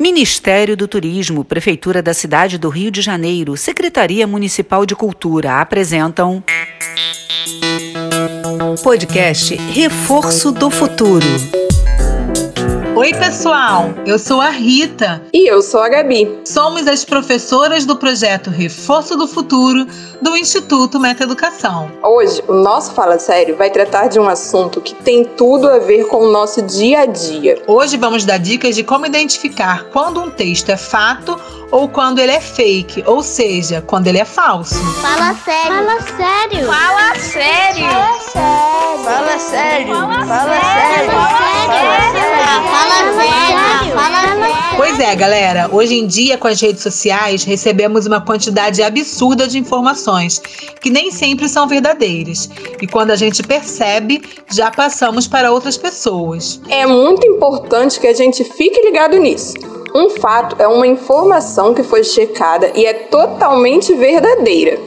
Ministério do Turismo, Prefeitura da Cidade do Rio de Janeiro, Secretaria Municipal de Cultura apresentam. Podcast Reforço do Futuro. Oi, pessoal! Eu sou a Rita. E eu sou a Gabi. Somos as professoras do projeto Reforço do Futuro do Instituto Meta Educação. Hoje, o nosso Fala Sério vai tratar de um assunto que tem tudo a ver com o nosso dia a dia. Hoje vamos dar dicas de como identificar quando um texto é fato ou quando ele é fake, ou seja, quando ele é falso. Fala sério. Fala sério. Fala sério. Fala sério. Fala sério. Fala sério. Fala sério. Pois é, galera, hoje em dia com as redes sociais recebemos uma quantidade absurda de informações que nem sempre são verdadeiras. E quando a gente percebe, já passamos para outras pessoas. É muito importante que a gente fique ligado nisso. Um fato é uma informação que foi checada e é totalmente verdadeira.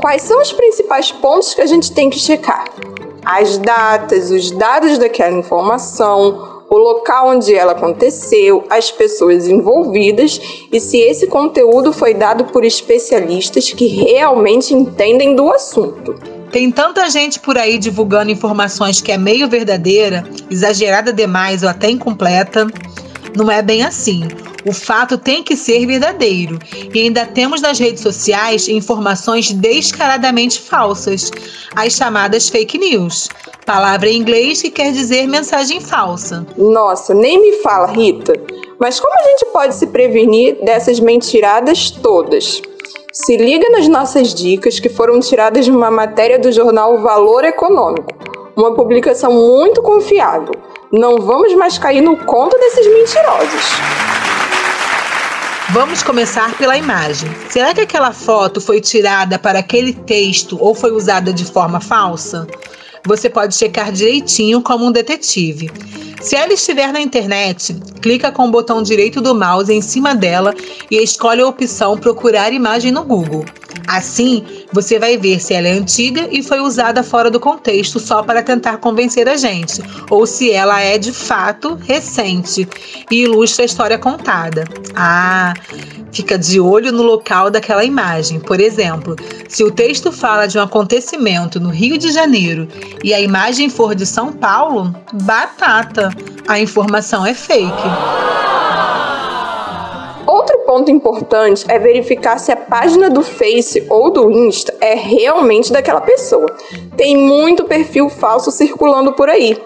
Quais são os principais pontos que a gente tem que checar? As datas, os dados daquela informação, o local onde ela aconteceu, as pessoas envolvidas e se esse conteúdo foi dado por especialistas que realmente entendem do assunto. Tem tanta gente por aí divulgando informações que é meio verdadeira, exagerada demais ou até incompleta. Não é bem assim. O fato tem que ser verdadeiro. E ainda temos nas redes sociais informações descaradamente falsas, as chamadas fake news. Palavra em inglês que quer dizer mensagem falsa. Nossa, nem me fala, Rita. Mas como a gente pode se prevenir dessas mentiradas todas? Se liga nas nossas dicas que foram tiradas de uma matéria do jornal Valor Econômico, uma publicação muito confiável. Não vamos mais cair no conto desses mentirosos. Vamos começar pela imagem. Será que aquela foto foi tirada para aquele texto ou foi usada de forma falsa? Você pode checar direitinho como um detetive. Se ela estiver na internet, clica com o botão direito do mouse em cima dela e escolhe a opção Procurar imagem no Google. Assim, você vai ver se ela é antiga e foi usada fora do contexto só para tentar convencer a gente, ou se ela é de fato recente e ilustra a história contada. Ah, fica de olho no local daquela imagem. Por exemplo, se o texto fala de um acontecimento no Rio de Janeiro e a imagem for de São Paulo, batata, a informação é fake. Ponto importante é verificar se a página do Face ou do Insta é realmente daquela pessoa. Tem muito perfil falso circulando por aí.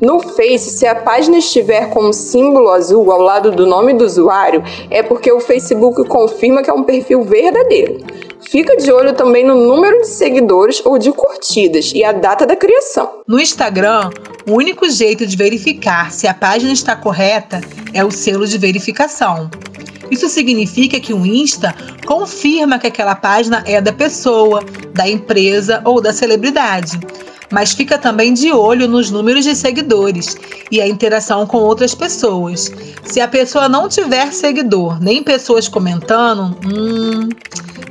No Face, se a página estiver com um símbolo azul ao lado do nome do usuário, é porque o Facebook confirma que é um perfil verdadeiro. Fica de olho também no número de seguidores ou de curtidas e a data da criação. No Instagram, o único jeito de verificar se a página está correta é o selo de verificação. Isso significa que o Insta confirma que aquela página é da pessoa, da empresa ou da celebridade. Mas fica também de olho nos números de seguidores e a interação com outras pessoas. Se a pessoa não tiver seguidor nem pessoas comentando, hum,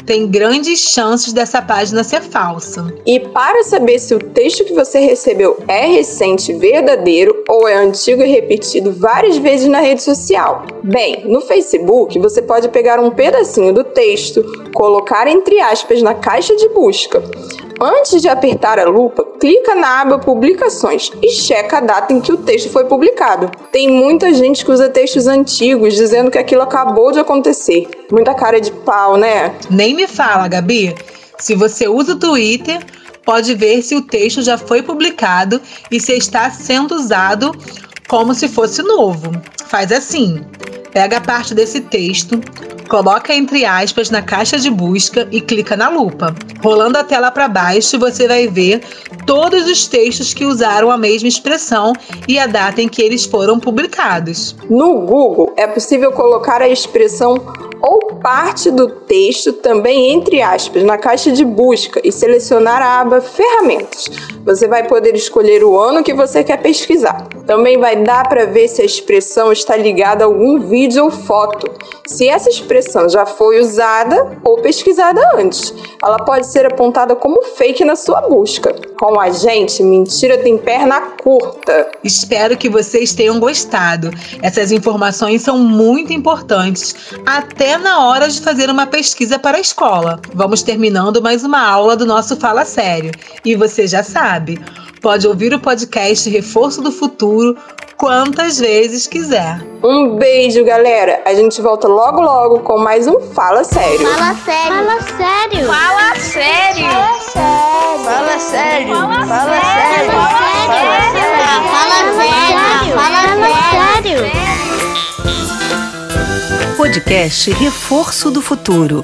tem grandes chances dessa página ser falsa. E para saber se o texto que você recebeu é recente, verdadeiro ou é antigo e repetido várias vezes na rede social? Bem, no Facebook você pode pegar um pedacinho do texto, colocar entre aspas na caixa de busca. Antes de apertar a lupa, clica na aba Publicações e checa a data em que o texto foi publicado. Tem muita gente que usa textos antigos dizendo que aquilo acabou de acontecer. Muita cara de pau, né? Nem me fala, Gabi. Se você usa o Twitter, pode ver se o texto já foi publicado e se está sendo usado como se fosse novo. Faz assim: pega parte desse texto, coloca entre aspas na caixa de busca e clica na lupa. Rolando a tela para baixo, você vai ver todos os textos que usaram a mesma expressão e a data em que eles foram publicados. No Google, é possível colocar a expressão ou parte do texto também entre aspas na caixa de busca e selecionar a aba Ferramentas. Você vai poder escolher o ano que você quer pesquisar. Também vai dar para ver se a expressão está ligada a algum vídeo ou foto, se essa expressão já foi usada ou pesquisada antes. Ela pode ser apontada como fake na sua busca. Com a gente, mentira tem perna curta. Espero que vocês tenham gostado. Essas informações são muito importantes, até na hora de fazer uma pesquisa para a escola. Vamos terminando mais uma aula do nosso Fala Sério. E você já sabe, pode ouvir o podcast Reforço do Futuro quantas vezes quiser. Um beijo, galera. A gente volta logo logo com mais um Fala Sério. Fala sério. Fala sério. Fala sério. Fala sério. Fala sério. Fala sério. Fala sério. Fala sério. Podcast Reforço do Futuro.